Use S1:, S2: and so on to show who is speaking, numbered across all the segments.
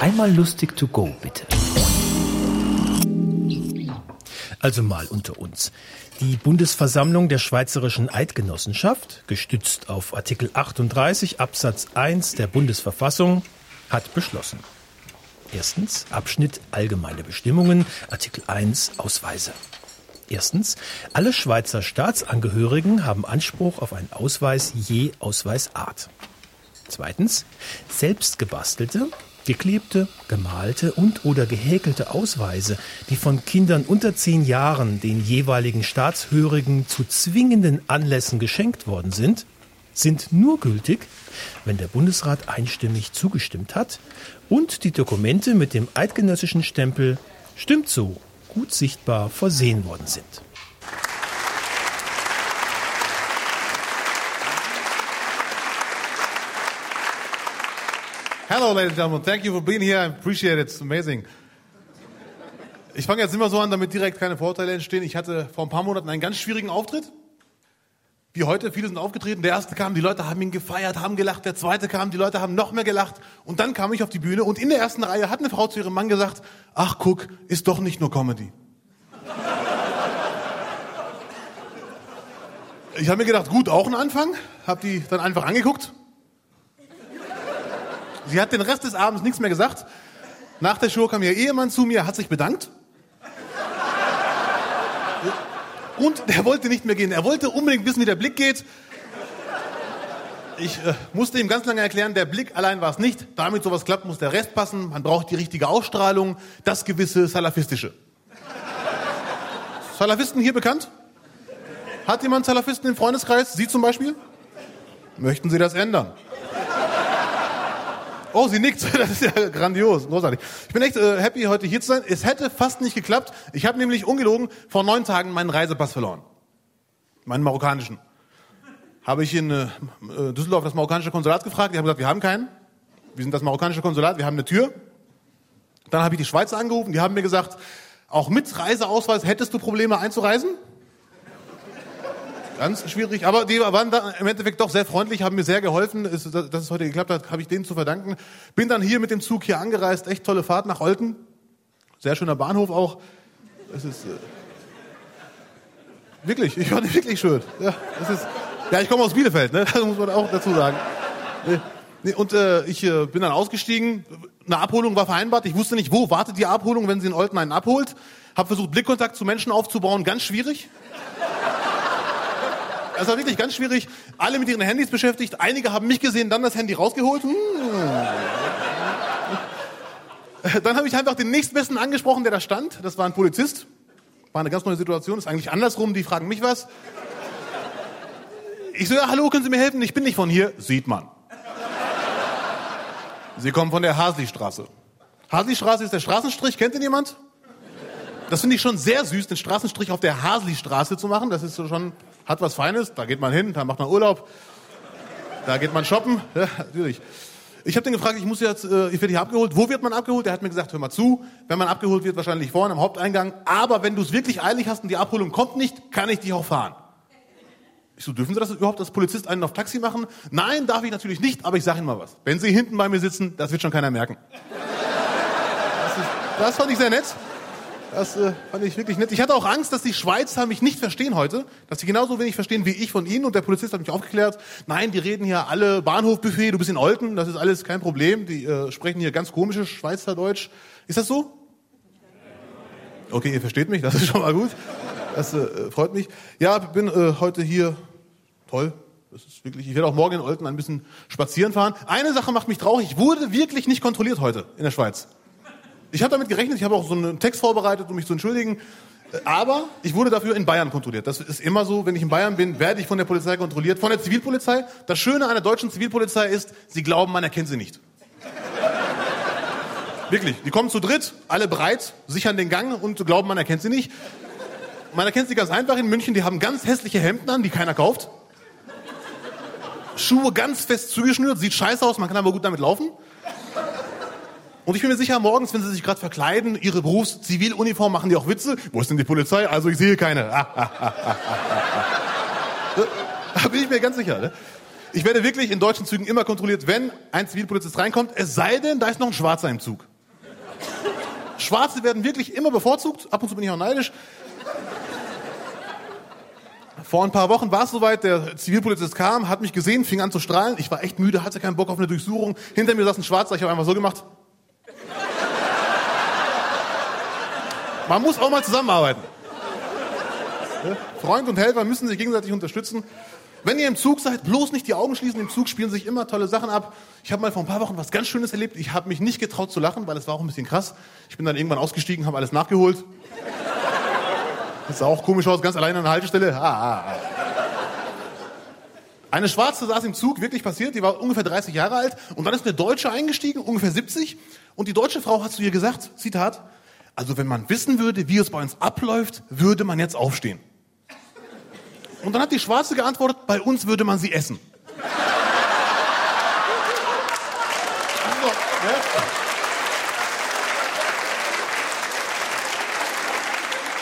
S1: Einmal lustig to go, bitte. Also mal unter uns. Die Bundesversammlung der Schweizerischen Eidgenossenschaft, gestützt auf Artikel 38 Absatz 1 der Bundesverfassung, hat beschlossen. Erstens Abschnitt Allgemeine Bestimmungen, Artikel 1 Ausweise. Erstens, alle Schweizer Staatsangehörigen haben Anspruch auf einen Ausweis je Ausweisart. Zweitens, selbst gebastelte, geklebte, gemalte und oder gehäkelte Ausweise, die von Kindern unter zehn Jahren den jeweiligen Staatshörigen zu zwingenden Anlässen geschenkt worden sind, sind nur gültig, wenn der Bundesrat einstimmig zugestimmt hat und die Dokumente mit dem eidgenössischen Stempel stimmt so gut sichtbar versehen worden sind.
S2: Hello, ladies and gentlemen. Thank you for being here. I appreciate it. It's amazing. Ich fange jetzt immer so an, damit direkt keine Vorteile entstehen. Ich hatte vor ein paar Monaten einen ganz schwierigen Auftritt. Wie heute, viele sind aufgetreten. Der erste kam, die Leute haben ihn gefeiert, haben gelacht. Der zweite kam, die Leute haben noch mehr gelacht. Und dann kam ich auf die Bühne und in der ersten Reihe hat eine Frau zu ihrem Mann gesagt, ach guck, ist doch nicht nur Comedy. Ich habe mir gedacht, gut, auch ein Anfang. Habe die dann einfach angeguckt Sie hat den Rest des Abends nichts mehr gesagt. Nach der Show kam ihr Ehemann zu mir, hat sich bedankt. Und der wollte nicht mehr gehen. Er wollte unbedingt wissen, wie der Blick geht. Ich äh, musste ihm ganz lange erklären, der Blick allein war es nicht. Damit sowas klappt, muss der Rest passen. Man braucht die richtige Ausstrahlung, das gewisse Salafistische. Salafisten hier bekannt? Hat jemand Salafisten im Freundeskreis? Sie zum Beispiel? Möchten Sie das ändern? Oh, sie nickt. Das ist ja grandios, großartig. Ich bin echt äh, happy, heute hier zu sein. Es hätte fast nicht geklappt. Ich habe nämlich ungelogen vor neun Tagen meinen Reisepass verloren. Meinen marokkanischen. Habe ich in äh, Düsseldorf das marokkanische Konsulat gefragt. Die haben gesagt, wir haben keinen. Wir sind das marokkanische Konsulat, wir haben eine Tür. Dann habe ich die Schweizer angerufen. Die haben mir gesagt, auch mit Reiseausweis hättest du Probleme einzureisen? Ganz schwierig, aber die waren da im Endeffekt doch sehr freundlich, haben mir sehr geholfen, dass es heute geklappt hat, habe ich denen zu verdanken. Bin dann hier mit dem Zug hier angereist, echt tolle Fahrt nach Olten, sehr schöner Bahnhof auch. Es ist äh, wirklich, ich fand wirklich schön. Ja, es ist, ja, ich komme aus Bielefeld, ne? das muss man auch dazu sagen. Und äh, ich äh, bin dann ausgestiegen, eine Abholung war vereinbart, ich wusste nicht, wo wartet die Abholung, wenn sie in Olten einen abholt. Habe versucht, Blickkontakt zu Menschen aufzubauen, ganz schwierig. Es war wirklich ganz schwierig. Alle mit ihren Handys beschäftigt. Einige haben mich gesehen, dann das Handy rausgeholt. Hm. Dann habe ich einfach den nächstbesten angesprochen, der da stand. Das war ein Polizist. War eine ganz neue Situation. Ist eigentlich andersrum. Die fragen mich was. Ich so, ja, hallo, können Sie mir helfen? Ich bin nicht von hier. Sieht man. Sie kommen von der Hasli-Straße. Hasli-Straße ist der Straßenstrich. Kennt ihn jemand? Das finde ich schon sehr süß, den Straßenstrich auf der Hasli-Straße zu machen. Das ist so schon hat was Feines, da geht man hin, da macht man Urlaub, da geht man shoppen, ja, natürlich. Ich habe den gefragt, ich muss jetzt, äh, ich werde hier abgeholt. Wo wird man abgeholt? Der hat mir gesagt, hör mal zu, wenn man abgeholt wird, wahrscheinlich vorne am Haupteingang. Aber wenn du es wirklich eilig hast und die Abholung kommt nicht, kann ich dich auch fahren. Ich so, dürfen Sie das überhaupt als Polizist einen auf Taxi machen? Nein, darf ich natürlich nicht, aber ich sage Ihnen mal was. Wenn Sie hinten bei mir sitzen, das wird schon keiner merken. Das, ist, das fand ich sehr nett. Das äh, fand ich wirklich nett. Ich hatte auch Angst, dass die Schweizer mich nicht verstehen heute, dass sie genauso wenig verstehen wie ich von ihnen. Und der Polizist hat mich aufgeklärt, nein, die reden hier alle Bahnhofbuffet, du bist in Olten, das ist alles kein Problem. Die äh, sprechen hier ganz komisches Schweizerdeutsch. Ist das so? Okay, ihr versteht mich, das ist schon mal gut. Das äh, freut mich. Ja, bin äh, heute hier. Toll. Das ist wirklich, ich werde auch morgen in Olten ein bisschen spazieren fahren. Eine Sache macht mich traurig, ich wurde wirklich nicht kontrolliert heute in der Schweiz. Ich habe damit gerechnet, ich habe auch so einen Text vorbereitet, um mich zu entschuldigen. Aber ich wurde dafür in Bayern kontrolliert. Das ist immer so, wenn ich in Bayern bin, werde ich von der Polizei kontrolliert, von der Zivilpolizei. Das Schöne an der deutschen Zivilpolizei ist, sie glauben, man erkennt sie nicht. Wirklich, die kommen zu dritt, alle bereit, sichern den Gang und glauben, man erkennt sie nicht. Man erkennt sie ganz einfach in München, die haben ganz hässliche Hemden an, die keiner kauft. Schuhe ganz fest zugeschnürt, sieht scheiße aus, man kann aber gut damit laufen. Und ich bin mir sicher, morgens, wenn sie sich gerade verkleiden, ihre Berufsziviluniform, machen die auch Witze. Wo ist denn die Polizei? Also ich sehe keine. da bin ich mir ganz sicher. Ne? Ich werde wirklich in deutschen Zügen immer kontrolliert, wenn ein Zivilpolizist reinkommt, es sei denn, da ist noch ein Schwarzer im Zug. Schwarze werden wirklich immer bevorzugt. Ab und zu bin ich auch neidisch. Vor ein paar Wochen war es soweit, der Zivilpolizist kam, hat mich gesehen, fing an zu strahlen. Ich war echt müde, hatte keinen Bock auf eine Durchsuchung. Hinter mir saß ein Schwarzer, ich habe einfach so gemacht. Man muss auch mal zusammenarbeiten. Freund und Helfer müssen sich gegenseitig unterstützen. Wenn ihr im Zug seid, bloß nicht die Augen schließen. Im Zug spielen sich immer tolle Sachen ab. Ich habe mal vor ein paar Wochen was ganz Schönes erlebt. Ich habe mich nicht getraut zu lachen, weil es war auch ein bisschen krass. Ich bin dann irgendwann ausgestiegen, habe alles nachgeholt. Das sah auch komisch aus, ganz alleine an der Haltestelle. Ah, ah, ah. Eine Schwarze saß im Zug, wirklich passiert, die war ungefähr 30 Jahre alt. Und dann ist eine Deutsche eingestiegen, ungefähr 70. Und die deutsche Frau hat zu ihr gesagt, Zitat, also wenn man wissen würde, wie es bei uns abläuft, würde man jetzt aufstehen. Und dann hat die Schwarze geantwortet, bei uns würde man sie essen. So, ne?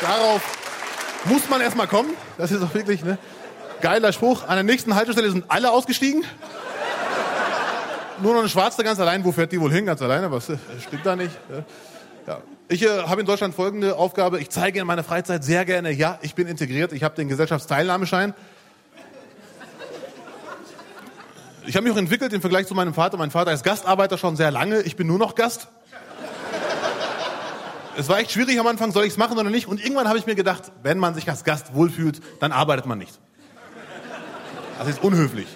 S2: Darauf muss man erstmal kommen. Das ist auch wirklich ne geiler Spruch. An der nächsten Haltestelle sind alle ausgestiegen. Nur noch eine Schwarze ganz allein. Wo fährt die wohl hin? Ganz alleine? Was stimmt da nicht? Ja. Ich äh, habe in Deutschland folgende Aufgabe. Ich zeige in meiner Freizeit sehr gerne, ja, ich bin integriert. Ich habe den Gesellschaftsteilnahmeschein. Ich habe mich auch entwickelt im Vergleich zu meinem Vater. Mein Vater ist Gastarbeiter schon sehr lange. Ich bin nur noch Gast. Es war echt schwierig am Anfang, soll ich es machen oder nicht? Und irgendwann habe ich mir gedacht, wenn man sich als Gast wohlfühlt, dann arbeitet man nicht. Das ist unhöflich.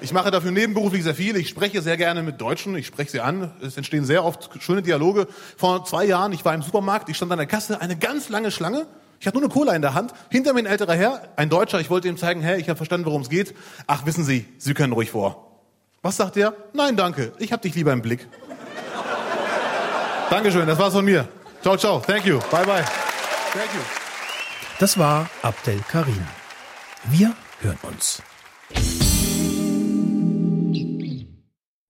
S2: Ich mache dafür nebenberuflich sehr viel. Ich spreche sehr gerne mit Deutschen. Ich spreche sie an. Es entstehen sehr oft schöne Dialoge. Vor zwei Jahren, ich war im Supermarkt, ich stand an der Kasse, eine ganz lange Schlange. Ich hatte nur eine Cola in der Hand. Hinter mir ein älterer Herr, ein Deutscher. Ich wollte ihm zeigen, hey, ich habe verstanden, worum es geht. Ach, wissen Sie, Sie können ruhig vor. Was sagt er? Nein, danke. Ich habe dich lieber im Blick. Dankeschön, das war's von mir. Ciao, ciao. Thank you. Bye, bye. Thank you.
S1: Das war Abdel Karim. Wir hören uns.